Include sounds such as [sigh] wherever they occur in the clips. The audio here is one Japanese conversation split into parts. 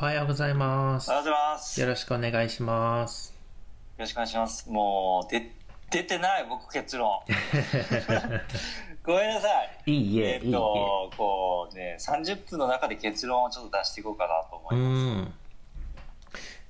おはようございます。おはようございます。よよろしくお願いします。ろしくお願いします。もう、で、出てない、僕結論。[laughs] ごめんなさい。いいえ、えっ、いいえ。と、こうね、30分の中で結論をちょっと出していこうかなと思ういます。ん。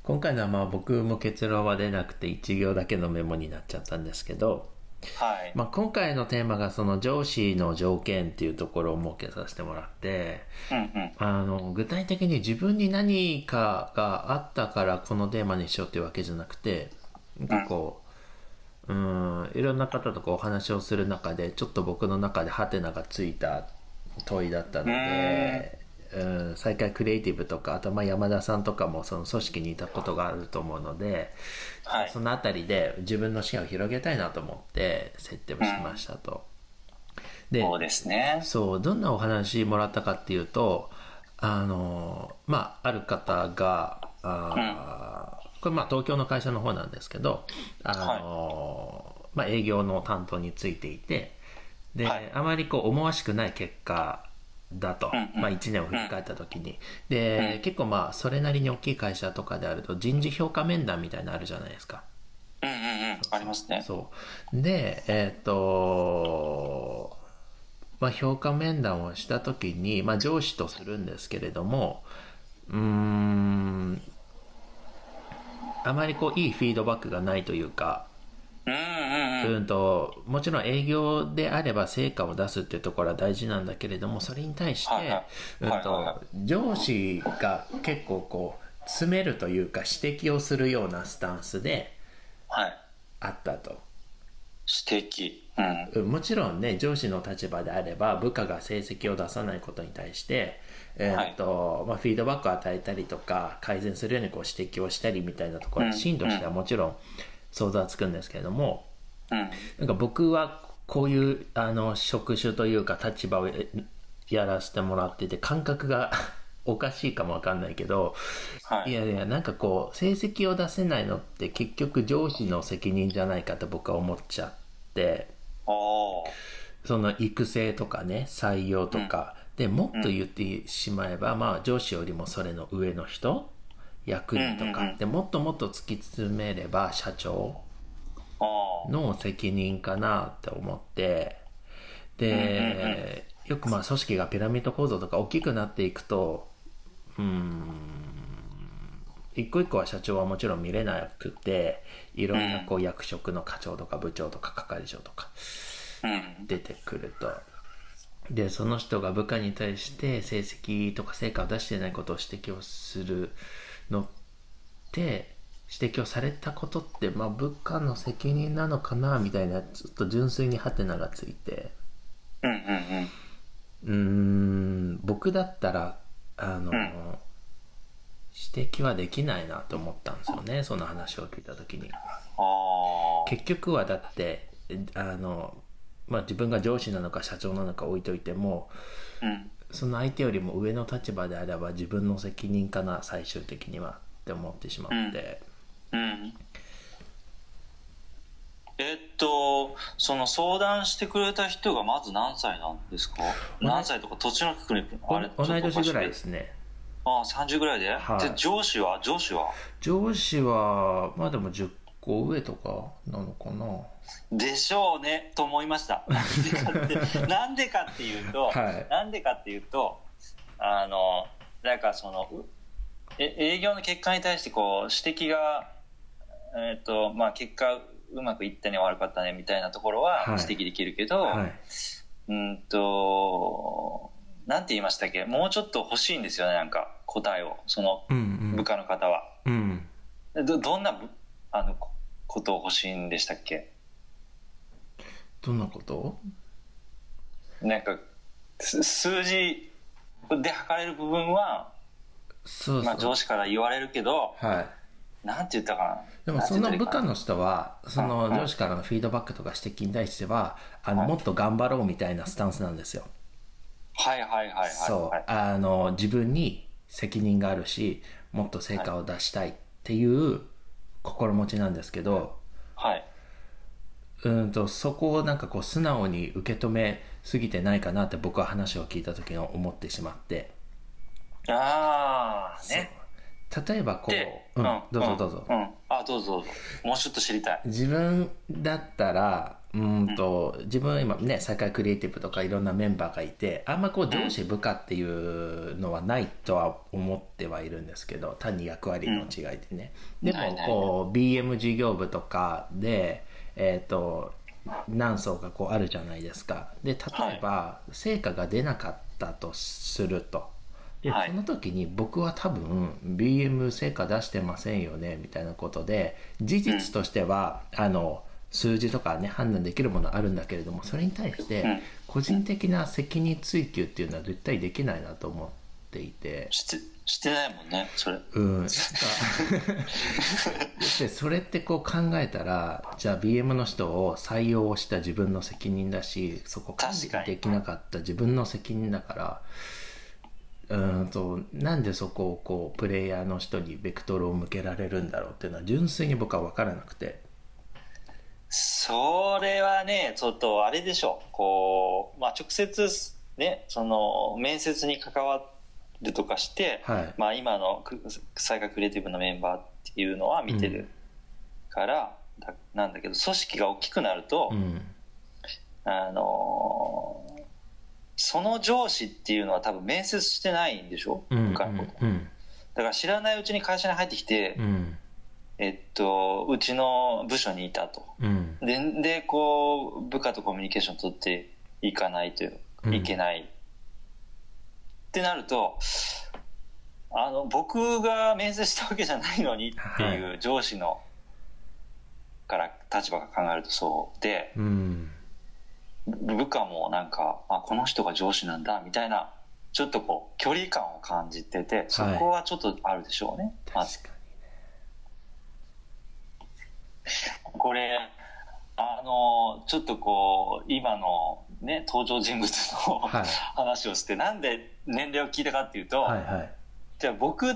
今回のはまあ僕も結論は出なくて1行だけのメモになっちゃったんですけど、はい。まあ今回のテーマがその上司の条件っていうところを設けさせてもらって、うんうん。あの、具体的に自分に何かがあったからこのテーマにしようっていうわけじゃなくて、なんかこう、うん、いろんな方とこうお話をする中で、ちょっと僕の中でハテナがついた問いだったので、うん、再開クリエイティブとか、あとまあ山田さんとかもその組織にいたことがあると思うので、はいそ。のあたりで自分の視野を広げたいなと思って設定をしましたと。でそうですね。そう、どんなお話もらったかっていうと、あの、まあ、ある方が、あーこれまあ東京の会社の方なんですけど、あの、まあ営業の担当についていて、で、はいあまりこう思わしくない結果だと、うんうんまあ1年を振り返った時に。で、うん結構まあそれなりに大きい会社とかであると人事評価面談みたいなのあるじゃないですか。うんうんうん。ありますね。そう。で、えっ、と、まあ、評価面談をしたときに、まあ、上司とするんですけれども、うーん、あまりこう、いいフィードバックがないというか、うんと、もちろん営業であれば成果を出すっていうところは大事なんだけれども、それに対して、はいはいうんはいはいはと、上司が結構こう、詰めるというか指摘をするようなスタンスではい。あったと。指摘。うん。もちろんね、上司の立場であれば、部下が成績を出さないことに対して、えと、まあ、フィードバックを与えたりとか、改善するようにこう指摘をしたりみたいなところは、うんシーンとしてはもちろん想像はつくんですけれども、うん。なんか僕はこういう、あの、職種というか立場をえやらせてもらってて、感覚が [laughs] おかしいかもわかんないけど、はいいやいや、なんかこう、成績を出せないのって結局上司の責任じゃないかと僕は思っちゃって。その育成とかね、採用とか、で、もっと言ってしまえば、まあ上司よりもそれの上の人、役員とか、で、もっともっと突き詰めれば社長。の責任かなって思って、で、よくまあ組織がピラミッド構造とか大きくなっていくと、うーん、一個一個は社長はもちろん見れなくて、いろんなこう役職の課長とか部長とか係長とか、うん。出てくると。で、その人が部下に対して成績とか成果を出してないことを指摘をするのって、指摘をされたことって、まあ部下の責任なのかなみたいな、ちょっと純粋にハテナがついて、うんうんうん。うーん、僕だったら、あの、ん指摘はできないなと思ったんですよね、その話を聞いたときに。結局はだってあの、まあ、自分が上司なのか社長なのか置いといてもうん。その相手よりも上の立場であれば自分の責任かな最終的にはって思ってしまって、うん。えっと、その相談してくれた人がまず何歳なんですか？何歳とか土地の区におあれ？同い年ぐらいいですね。ああ、30ぐらいで、はい。で、上司は？上司は？上司はまあでも10個上とかなのかな？でしょうね、と思いました。なんでかって、なんでかっていうと、はい。なんでかっていうと、あの、なんかその、うえ営業の結果に対してこう、指摘が、えっ、と、まあ結果うまくいったね悪かったねみたいなところははい。指摘できるけど、はい。うんと、なんて言いましたっけ？もうちょっと欲しいんですよね、なんか答えを。そのうん部下の方は。うん。うんど、どんなぶあの、こことを欲しいんでしたっけ？どんなこと？なんか、す数字で測れる部分は、そうそう、まあ上司から言われるけど、はいなんて言ったかな？でもその部下の、の人は、そのうん上司からのフィードバックとか指摘に対しては、あの、はいもっと頑張ろうみたいなスタンスなんですよ。はいはいはいはい、はい。そう。あの、自分に責任があるし、もっと成果を出したいっていう心持ちなんですけど、はい。うんと、そこをなんかこう素直に受け止めすぎてないかなって僕は話を聞いた時に思ってしまって。ああ、ね。例えばこで、う、うん、どうぞどうぞ、うん、あどうぞどうぞもうちょっと知りたい自分だったらうんと、自分は今ね再開クリエイティブとかいろんなメンバーがいてあんまこう上司部下っていうのはないとは思ってはいるんですけど単に役割の違いでね、でもないないこう BM 事業部とかでえっ、と何層かこうあるじゃないですか。で例えば成果が出なかったとすると。で、はい。その時に僕は多分 BM 成果出してませんよねみたいなことで事実としては、あの数字とかね判断できるものあるんだけれどもそれに対してうん。個人的な責任追及っていうのは絶対できないなと思っていて。してないもんねそれ。うん、[laughs] でそれってこう考えたらじゃあ BM の人を採用した自分の責任だしそこ管理できなかった自分の責任だからうーんとなんでそこをこうプレイヤーの人にベクトルを向けられるんだろうっていうのは純粋に僕は分からなくてそれはねちょっとあれでしょ。こう、まあ、直接ねその面接に関わるとかして、はい。まあ、今のく再開クリエイティブのメンバーっていうのは見てるから、だなんだけど組織が大きくなると、うん。あのーその上司っていうのは多分面接してないんでしょ、うん部下のこと。うん。だから知らないうちに会社に入ってきて、うんえっと、うちの部署にいたと。うん。ででこう部下とコミュニケーション取っていかないとうん。いけない、ってなるとあの僕が面接したわけじゃないのにっていう上司のから立場が考えるとそうでうん部部下もなんかあこの人が上司なんだみたいなちょっとこう距離感を感じててそこはちょっとあるでしょうね。まず確かこれあのちょっとこう今のね登場人物の、はい。話をしてなんで年齢を聞いたかっていうと、にはいはい。じゃあ僕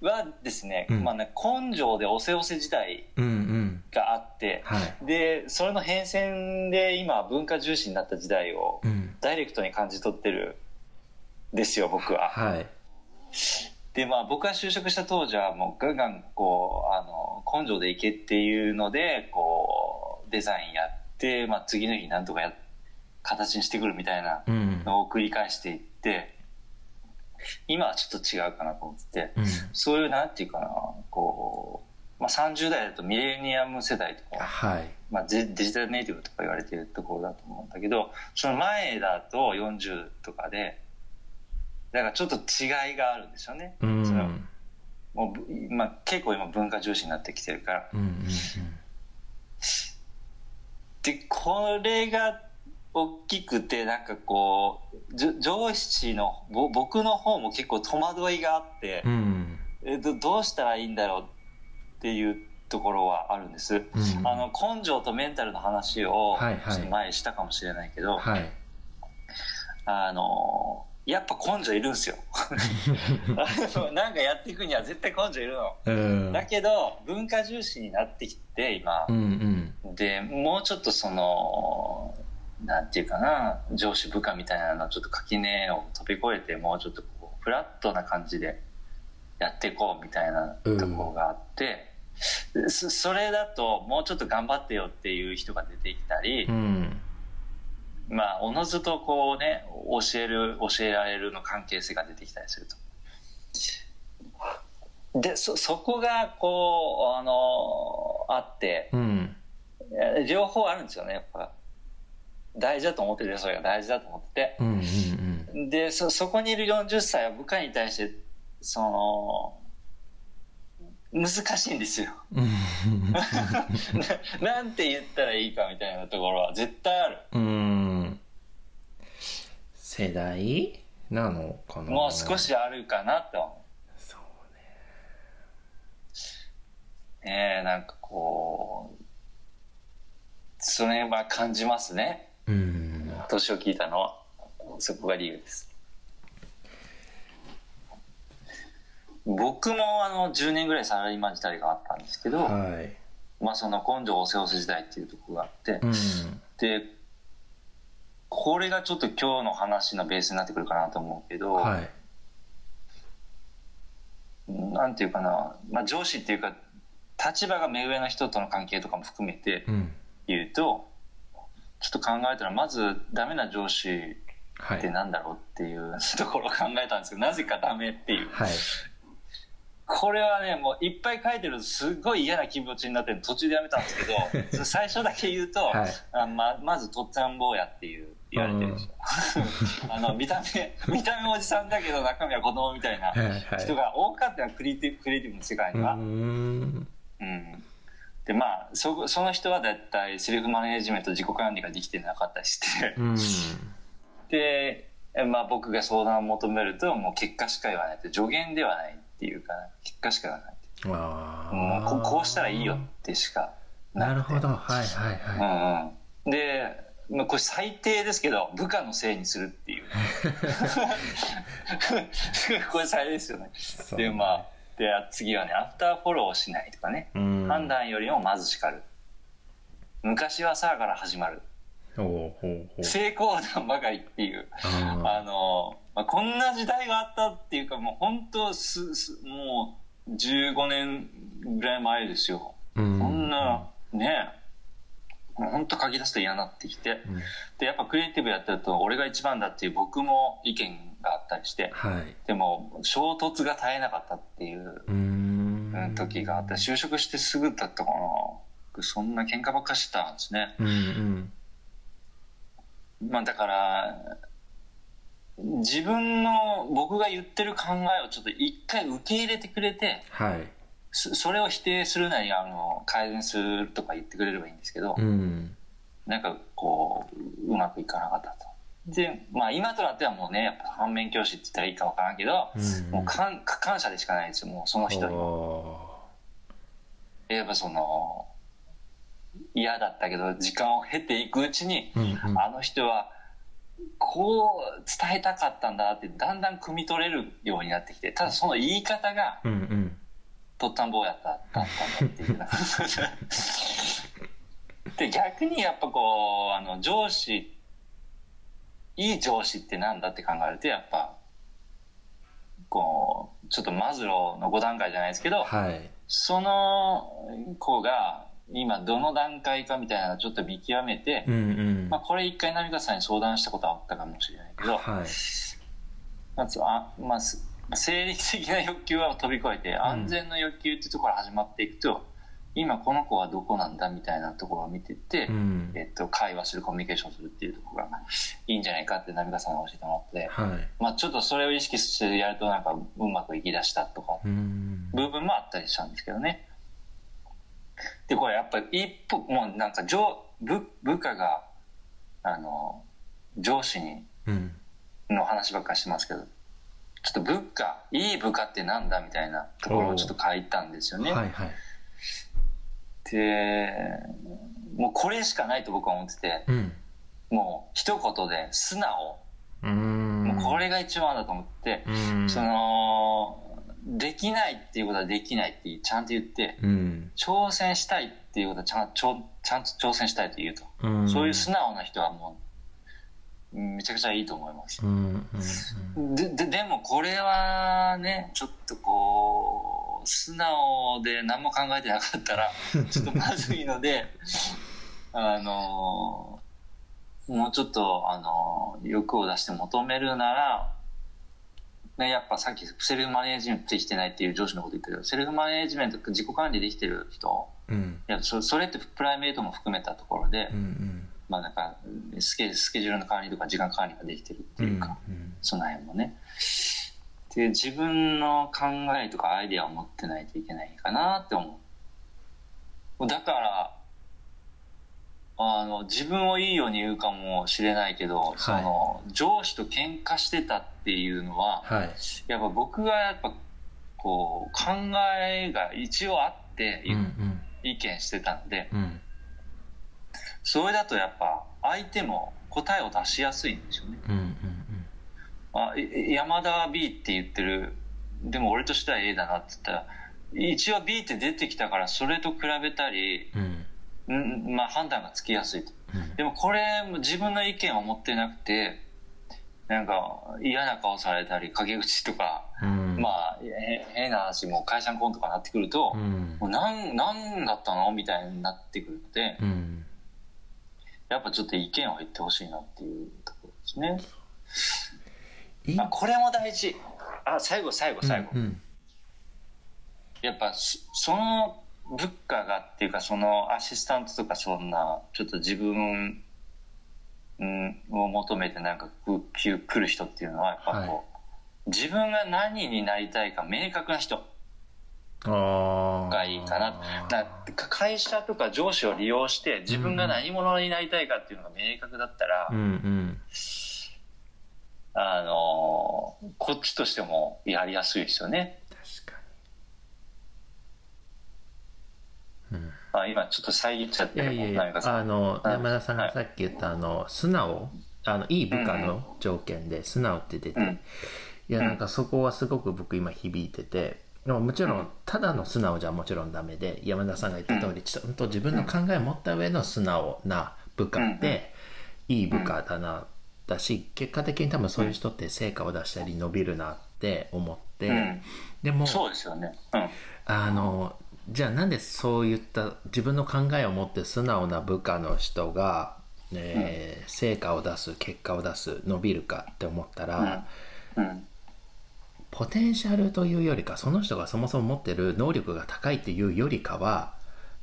はですね,、うん。まあ、ね根性でおせおせ時代うんうん。があってはい。でそれの変遷で今文化重視になった時代をうん。ダイレクトに感じ取ってるんですよ僕は。はいでまあ僕が就職した当時はもうガンガンこうあの根性でいけっていうのでこうデザインやって、まあ、次の日なんとかや形にしてくるみたいなうん。のを繰り返していって今はちょっと違うかなと思っててうん。そういうなんていうかなこう、まあ、30代だとミレニアム世代とか、はい。まあ、デデジタルネイティブとか言われてるところだと思うんだけどその前だと40とかでだからちょっと違いがあるんですよね。うん。それはもうぶ、まあ、結構今文化重視になってきてるから。うんうんでこれが大きくてなんかこう上司のぼ僕の方も結構戸惑いがあってう、ん。えどどうしたらいいんだろうっていうところはあるんです、うん。あの根性とメンタルの話をはいはい。ちょっと前にしたかもしれないけど、はい。あのやっぱ根性いるんですよ。[laughs] なんかやっていくには絶対根性いるの。うん。だけど文化重視になってきて今。う、んうん。でもうちょっとそのなんていうかな上司部下みたいなのちょっと垣根を飛び越えてもうちょっとこうフラットな感じでやっていこうみたいなところがあって、そそれだともうちょっと頑張ってよっていう人が出てきたり、うんまあおのずとこうね教える教えられるの関係性が出てきたりすると。でそそこがこうあのあってうん。え両方あるんですよねやっぱ。大事だと思ってるよそれが大事だと思ってうんうんてでそそこにいる40歳は部下に対してその難しいんですよ。うん。[laughs] ななんて言ったらいいかみたいなところは絶対ある。うん世代なのかな？もう少しあるかなって思そううねえなんかこうそれは感じますね。うん。年を聞いたのは。そこが理由です。僕もあの10年ぐらいサラリーマン時代があったんですけど、はい。まあその根性おせおせ時代っていうところがあって、うん。でこれがちょっと今日の話のベースになってくるかなと思うけど、はい。なんていうかな、まあ、上司っていうか立場が目上の人との関係とかも含めてうん。言うと、ちょっと考えたらまずダメな上司ってはいなんだろうっていうところを考えたんですけどなぜかダメっていう。はい。これはねもういっぱい書いてるとすごい嫌な気持ちになって途中でやめたんですけど [laughs] 最初だけ言うと、はい。あままずとっつぁん坊やっていう言われてるん。ですよあの見た目見た目おじさんだけど中身は子供みたいな人が多かったのクリエイティブクリエイティブの世界には、うーん。うん、でまあそその人はだいたいセルフマネージメント自己管理ができてなかったりして。うん。で、えまあ、僕が相談を求めるともう結果しか言わないって助言ではないっていうか結果しか言わないあー。もうここうしたらいいよってしかなるほど。ど、はいはい。うんはうん、で、まあ、これ最低ですけど部下のせいにするっていう。[laughs] これ最低ですよね。でまあで次はねアフターフォローをしないとかね。判断よりもまず叱る。昔はさあから始まる。ほうほうほう。成功談ばかりっていう。ああの、まあ、こんな時代があったっていうかもう本当すすもう15年ぐらい前ですよ。こんなねもう本当書き出すと嫌になってきてうん。でやっぱクリエイティブやってると俺が一番だっていう僕も意見があったりしてはい。でも衝突が絶えなかったっていう時があって就職してすぐだったかな。そんな喧嘩ばっかしてたんですね。うんうん。まあだから自分の僕が言ってる考えをちょっと一回受け入れてくれてはいそそれを否定するなりあの改善するとか言ってくれればいいんですけど、うん。なんかこううまくいかなかったと。でまあ今となってはもうねやっぱ反面教師って言ったらいいか分からんけど、うん。もう感感謝でしかないですよもうその人におやっぱその嫌だったけど時間を経ていくうちに、ーうんうん。あの人はこう伝えたかったんだなってだんだん汲み取れるようになってきてただその言い方がうんうんとったんぼうやっただったんだっていうで逆にやっぱこうあの上司いい上司ってなんだって考えるとやっぱこうちょっとマズローの5段階じゃないですけど、はい。その子が今どの段階かみたいなのをちょっと見極めて、うんうん。まあ、これ一回浪川さんに相談したことはあったかもしれないけど、はい。まずあ、まあ、す生理的な欲求は飛び越えて安全の欲求っていうところから始まっていくと、今この子はどこなんだみたいなところを見てって、うん。えっと、会話するコミュニケーションするっていうところがいいんじゃないかって浪川さんが教えてもらって、はい。まあ、ちょっとそれを意識してやるとなんかうまくいきだしたとかうん。部分もあったりしたんですけどね。で、これやっぱり一歩、もうなんか上部部下が、あの、上司にうん。の話ばっかりしてますけど、ちょっと部下、いい部下ってなんだみたいなところをちょっと書いたんですよね。はいはい。で、もうこれしかないと僕は思ってて、うん。もう一言で素直、うーん。もうこれが一番だと思って、うん。その、できないっていうことはできないってちゃんと言って、うん。挑戦したいっていうことはちゃんちゃんと挑戦したいと言うと、うん。そういう素直な人はもううんめちゃくちゃいいと思います。う、んうんでででもこれはねちょっとこう素直で何も考えてなかったら [laughs] ちょっとまずいのであのもうちょっとあの欲を出して求めるならね、やっぱさっきセルフマネージメントできてないっていう上司のこと言ったけどセルフマネージメント自己管理できてる人うん。いやそそれってプライベートも含めたところで、うんうんまあなんかスケスケジュールの管理とか時間管理ができてるっていうか、うんその辺もね。で自分の考えとかアイデアを持ってないといけないかなって思う。だからあの自分をいいように言うかもしれないけど、その上司と喧嘩してたっていうのははい。やっぱ僕がやっぱこう考えが一応あってうんうん。意見してたんで、うんそれだとやっぱ相手も答えを出しやすいんですよね。うんうんあい山田は B って言ってる。でも俺としては A だなって言ったら一応 B って出てきたからそれと比べたり、うん。んまあ、判断がつきやすいと。うん。でもこれも自分の意見を持ってなくてなんか嫌な顔されたり陰口とかうん。うんまあへ変な話もう会社のコンとかなってくると、うん。もうなんなんだったの？みたいになってくるので、うんやっぱちょっと意見を言ってほしいなっていうところですね。いい。あこれも大事。あ最後最後最後、うんやっぱそその物価がっていうかそのアシスタントとかそんなちょっと自分うんを求めてなんかく来来る人っていうのはやっぱこう、自分が何になりたいか明確な人がいいかな。会社とか上司を利用して自分が何者になりたいかっていうのが明確だったら、うんうんあのーこっちとしてもやりやすいですよね。確かに。うん。あ今ちょっと遮っちゃってるいやいやいや何かさあのはい。山田さんがさっき言ったあの素直あのいい部下の条件で素直って出て、うん。いやなんかそこはすごく僕今響いててでももちろんただの素直じゃもちろんダメで山田さんが言った通りちゃんと自分の考えを持った上の素直な部下っていい部下だなだし結果的に多分そういう人って成果を出したり伸びるなって思って、うん。でもそうですよね。うん。あのじゃあなんでそういった自分の考えを持って素直な部下の人が、えー成果を出す結果を出す伸びるかって思ったら、うんポテンシャルというよりかその人がそもそも持ってる能力が高いっていうよりかは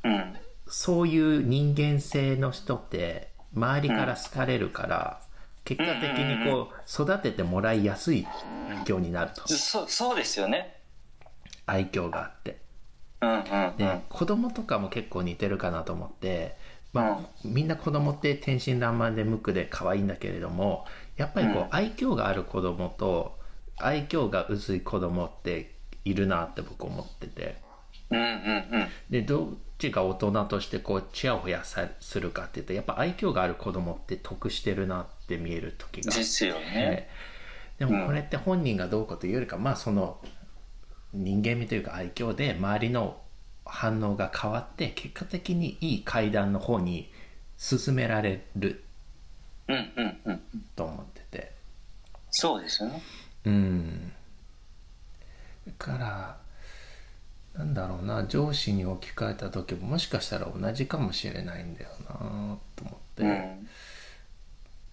うんそういう人間性の人って周りから好かれるから、結果的にこう育ててもらいやすい環境になると。そそうですよね。愛嬌があって。うんうんうん。で子供とかも結構似てるかなと思って、まあ、みんな子供って天真爛漫で無垢で可愛いんだけれどもやっぱりこう、うん。愛嬌がある子供と愛嬌が薄い子供っているなって僕思ってて。うんうんうん。でどっちが大人としてこうチヤホヤさするかっていうとやっぱ愛嬌がある子供って得してるなって見える時が。ですよね。でもこれって本人がどうこうというよりか、まあその人間味というか愛嬌で周りの反応が変わって結果的にいい階段の方に進められるうんうんうん。と思ってて。そうですよね。うん。だからなんだろうな上司に置き換えた時ももしかしたら同じかもしれないんだよなと思って、うん。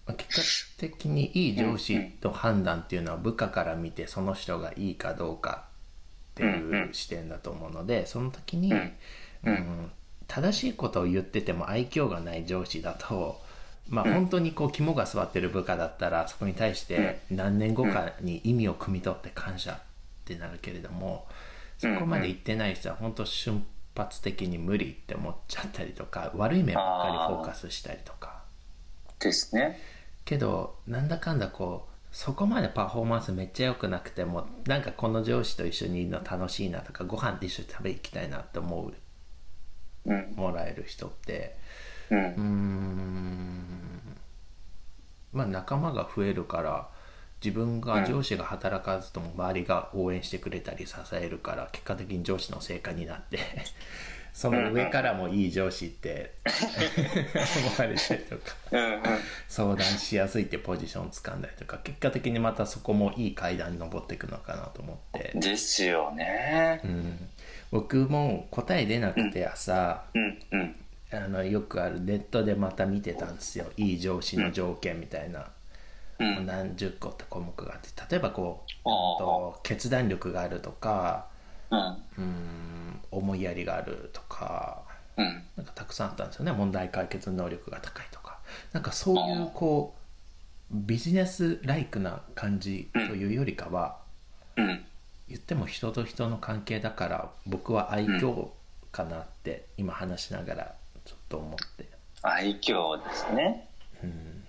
まあ結果的にいい上司と判断っていうのは部下から見てその人がいいかどうかっていう視点だと思うのでその時に、うん。うん正しいことを言ってても愛嬌がない上司だとまあ本当にこう肝が据わってる部下だったらそこに対して何年後かに意味を汲み取って感謝ってなるけれどもそこまで言ってない人は本当瞬発的に無理って思っちゃったりとか悪い面ばっかりフォーカスしたりとか。ですね。けどなんだかんだこうそこまでパフォーマンスめっちゃ良くなくてもなんかこの上司と一緒にいるの楽しいなとかご飯って一緒に食べ行きたいなって思う。うん。もらえる人ってううーん。まあ仲間が増えるから自分が上司が働かずとも周りが応援してくれたり支えるから結果的に上司の成果になって [laughs] その上からもいい上司って思われたりとかうんうん。相談しやすいってポジション掴んだりとか結果的にまたそこもいい階段に登っていくのかなと思って、ですよね。うん、僕も答え出なくて朝、うんうんあのよくあるネットでまた見てたんですよ。いい上司の条件みたいな、うん。何十個って項目があって。例えばこうと決断力があるとかうん。うん思いやりがあるとかうん。なんかたくさんあったんですよね。問題解決能力が高いとか。なんかそういうこうビジネスライクな感じというよりかは、うん。言っても人と人の関係だから僕は愛嬌かなって今話しながらちょっと思って、愛嬌ですね。うん、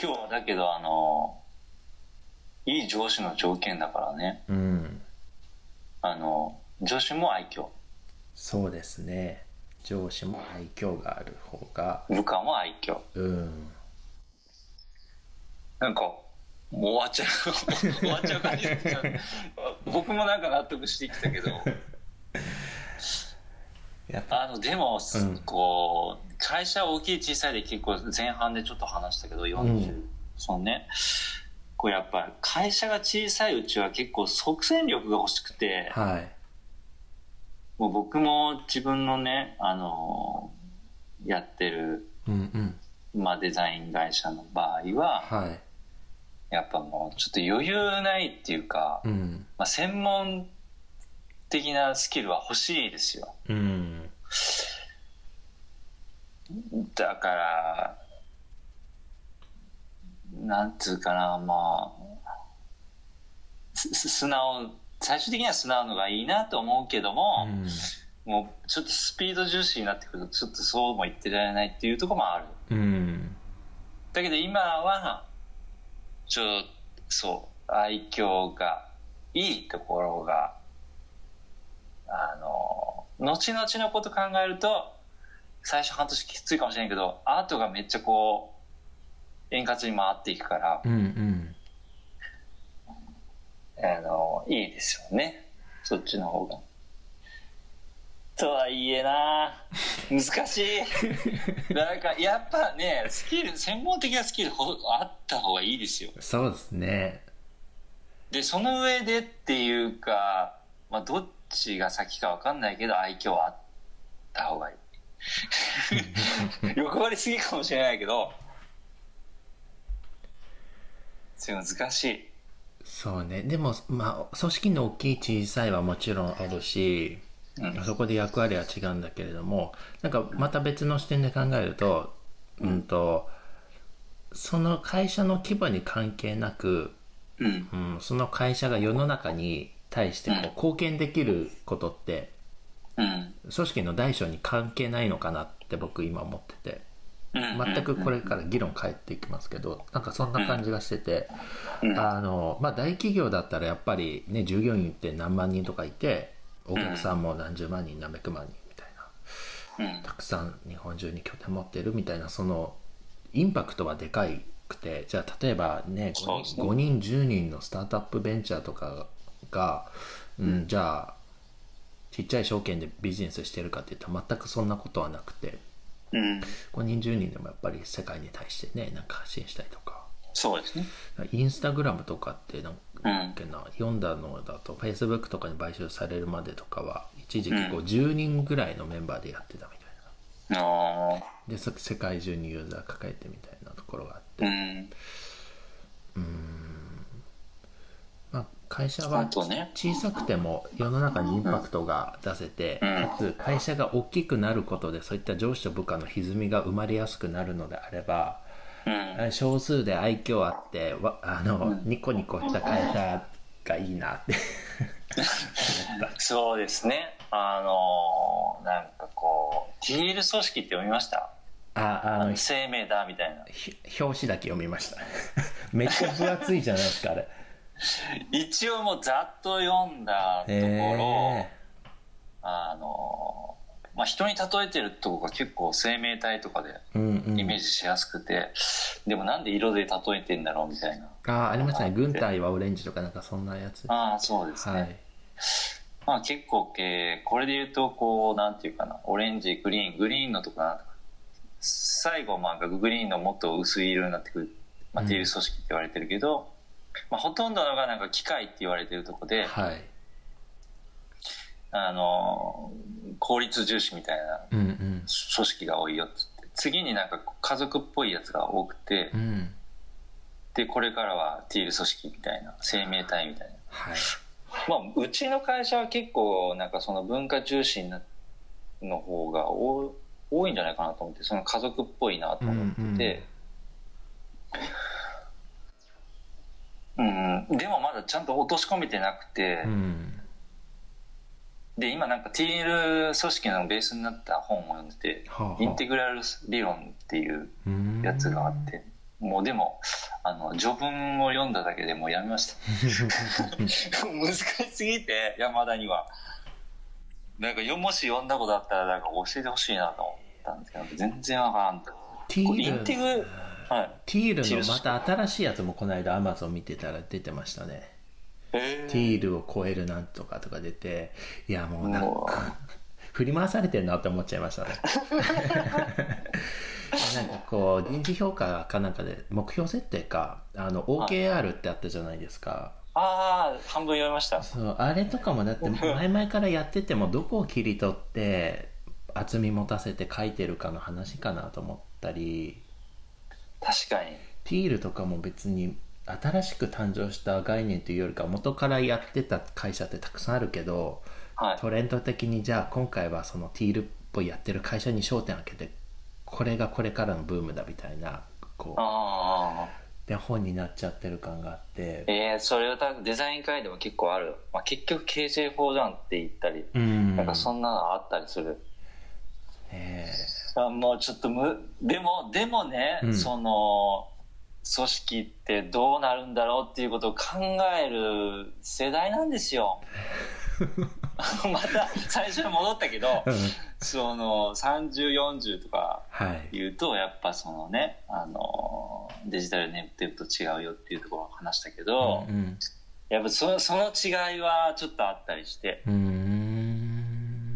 今日はだけどあのいい上司の条件だからね。うん、あの上司も愛嬌。そうですね。上司も愛嬌がある方が。部下も愛嬌。うん。なんかもう終わっちゃう終わっちゃう感じで僕もなんか納得してきたけど [laughs] やっぱ。あのでも、うんこう会社大きい小さいで結構前半でちょっと話したけど40、うん。そのね。こうやっぱ会社が小さいうちは結構即戦力が欲しくて、はい。もう僕も自分のね、あのやってる、うんうん。まあ、デザイン会社の場合は、はい。やっぱもうちょっと余裕ないっていうか、うん。まあ、専門的なスキルは欲しいですよ。うんだから、なんつうかな、まあ、素直、最終的には素直のがいいなと思うけども、もうちょっとスピード重視になってくると、ちょっとそうも言ってられないっていうところもある。うんだけど今は、ちょっと、そう、愛嬌がいいところが、あの、後々のこと考えると、最初半年きついかもしれないけど、アートがめっちゃこう、円滑に回っていくから、うんうんあの、いいですよね。そっちの方が。とはいえな難しい。[laughs] なんか、やっぱね、スキル、専門的なスキルほあった方がいいですよ。そうですねで、その上でっていうか、まあ、どっちが先かわかんないけど、愛嬌はあった方がいい。[laughs] 欲張りすぎかもしれないけど、それ難しい。そうねでもまあ組織の大きい小さいはもちろんあるしうん。そこで役割は違うんだけれどもなんかまた別の視点で考えるとうんとその会社の規模に関係なく、うん。うん、その会社が世の中に対してこううん貢献できることってうん。組織の大小に関係ないのかなって僕今思っててうん。全くこれから議論変えていきますけどなんかそんな感じがしててうん、あのまあ大企業だったらやっぱりね従業員って何万人とかいてお客さんも何十万人何百万人みたいなうん。たくさん日本中に拠点持ってるみたいなそのインパクトはでかいくてじゃあ例えばね5そうですね人 ,5 人10人のスタートアップベンチャーとかが、うん、じゃあちっちゃい証券でビジネスしてるかっていったら全くそんなことはなくてうん。5人10人でもやっぱり世界に対してねなんか発信したりとかそうですね。インスタグラムとかってなんうん。だっけな読んだのだと Facebook とかに買収されるまでとかは一時期こううん10人ぐらいのメンバーでやってたみたいなああ。でそ世界中にユーザー抱えてみたいなところがあって、うん。まあ、会社あは。小さくても世の中にインパクトが出せて、うんかつ会社が大きくなることでそういった上司と部下の歪みが生まれやすくなるのであればうん。少数で愛嬌あってわあの、うんニコニコした会社がいいなって [laughs] そうですね。あのーなんかこう、TL 組織って読みました？ああの生命だみたいな。ひ表紙だけ読みました [laughs] めっちゃ分厚いじゃないですかあれ [laughs] 一応もうざっと読んだところ、へあのまあ、人に例えてるとこが結構生命体とかでえうんうん。イメージしやすくて、でもなんで色で例えてんだろうみたいな。ああありましたね。軍隊はオレンジとかなんかそんなやつ。ああそうですね、はい。まあ結構、えーこれで言うとこうなんていうかな。オレンジグリーングリーンのとこなんとか最後まあグリーンのもっと薄い色になってくる、まあ、うん。テール組織って言われてるけど、まあ、ほとんどのがなんか機械って言われてるとこで、はい。あの効率重視みたいなうんうん。組織が多いよっつって次になんか家族っぽいやつが多くて、うん。でこれからはティール組織みたいな生命体みたいな。はい。まあうちの会社は結構なんかその文化重視なの方が多多いんじゃないかなと思ってその家族っぽいなと思って。てうん、でもまだちゃんと落とし込めてなくて、うん。で今なんかティール組織のベースになった本を読んでてはあはあ。インテグラル理論っていううんやつがあってもうでもあの序文を読んだだけでもうやめました。[laughs] 難しすぎて山田には。なんかよもし読んだことあったらなんか教えてほしいなと思ったんですけど全然わからんと。インテグはい。ティールのまた新しいやつもこの間アマゾン見てたら出てましたね。えティールを超えるなんとかとか出ていやもうなんもか [laughs] 振り回されてるなって思っちゃいましたね。[laughs] なんかこう人事評価かなんかで目標設定かあの OKR ってあったじゃないですか、ああ半分読みました。そうあれとかもだって前々からやっててもどこを切り取って厚み持たせて書いてるかの話かなと思ったり確かに。ティールとかも別に新しく誕生した概念というよりか元からやってた会社ってたくさんあるけどはい。トレンド的にじゃあ今回はそのティールっぽいやってる会社に焦点を当ててこれがこれからのブームだみたいなこうああ。で本になっちゃってる感があって。えー、それをたデザイン会でも結構ある、まあ、結局 KJ4 じゃんって言ったり、うん。なんかそんなのあったりするえあもうちょっとむでもでもね、うん。その組織ってどうなるんだろうっていうことを考える世代なんですよ。[laughs] また最初に戻ったけどーうん。その3040とかはい。言うとやっぱそのねあのデジタルネットと違うよっていうところを話したけど、うんやっぱそその違いはちょっとあったりしてうーん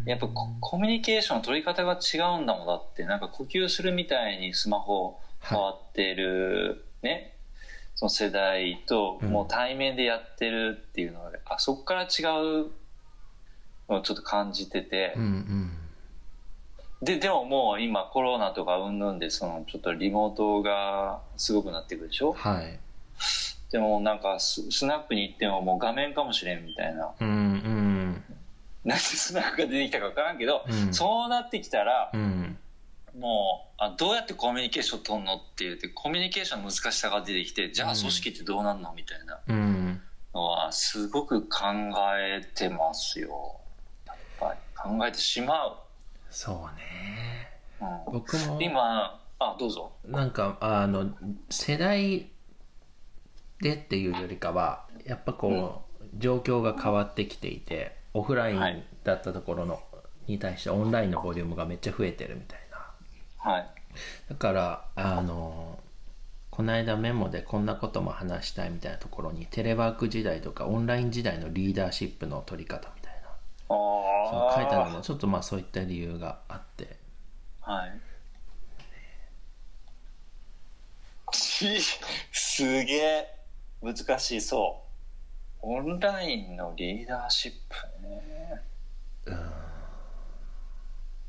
やっぱココミュニケーションの取り方が違うんだもんだって。なんか呼吸するみたいにスマホ変わってる、ね。その世代とうん。もう対面でやってるっていうのが、あそこから違うのをちょっと感じてて、うんうん。ででももう今コロナとかうんぬんでそのちょっとリモートがすごくなってくるでしょ？はい。でもなんかススナックに行ってももう画面かもしれんみたいな。うんうんなんでスナックが出てきたか分からんけど、うん。そうなってきたらうん。もうあどうやってコミュニケーション取るのって言ってコミュニケーションの難しさが出てきてじゃあうん組織ってどうなんのみたいなうん。のはすごく考えてますよ。やっぱり考えてしまそうね。う、うん、僕も。今あどうぞ。なんかあの世代でっていうよりかはやっぱこう、状況が変わってきていてオフライはい。ンだったところの、に対してオンラインのボリュームがめっちゃ増えてるみたいな。はい。だからあのこの間メモでこんなことも話したいみたいなところにテレワーク時代とかオンライン時代のリーダーシップの取り方みたいな。そうあ書いてあるのあちょっとまあそういった理由があって。はい。ち [laughs] すげえ難しい。そうオンラインのリーダーシップね。うん。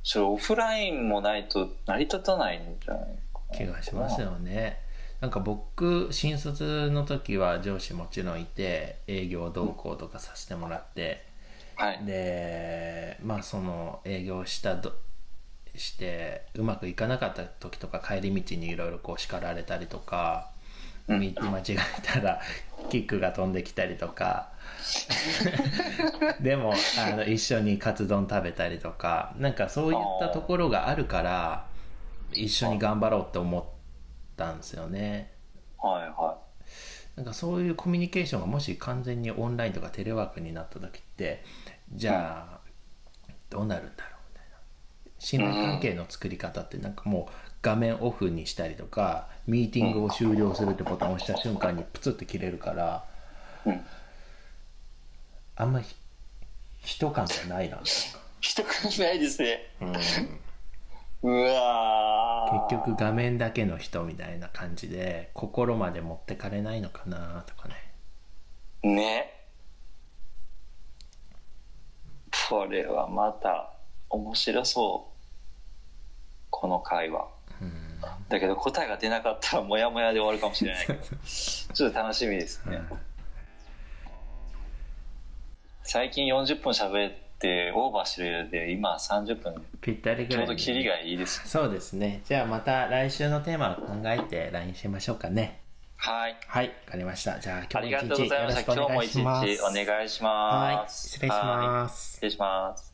それオフラインもないと成り立たないんじゃないかな。気がしますよね。なんか僕新卒の時は上司もちろんいて営業同行とかさせてもらってはい。でまあその営業したどしてうまくいかなかった時とか帰り道にいろいろこう叱られたりとか道うん。間違えたらキックが飛んできたりとか。[laughs] でもあの一緒にカツ丼食べたりとか。なんかそういったところがあるから一緒に頑張ろうって思ったんですよね。はいはなんかそういうコミュニケーションがもし完全にオンラインとかテレワークになった時ってじゃあどうなるんだろうみたいな。信頼関係の作り方ってなんかもう画面オフにしたりとかミーティングを終了するってボタンを押した瞬間にプツって切れるからいうん。あんまり人感がないな人くないですね。うん。うわー。結局画面だけの人みたいな感じで心まで持ってかれないのかなとかね。ね。これはまた面白そう。この会話。うんだけど答えが出なかったらモヤモヤで終わるかもしれないけど。[laughs] ちょっと楽しみですね、最近40分喋ってオーバーしてるようで今30分。ぴったりぐちょらいうにどキリがいいです。そうですね。じゃあまた来週のテーマを考えて LINE しましょうかね。はい。はいわかりました。じゃああ今日も一りがとうございました。日よろしくお今日も一願いします。日お願いしはいます失礼します。はい失礼します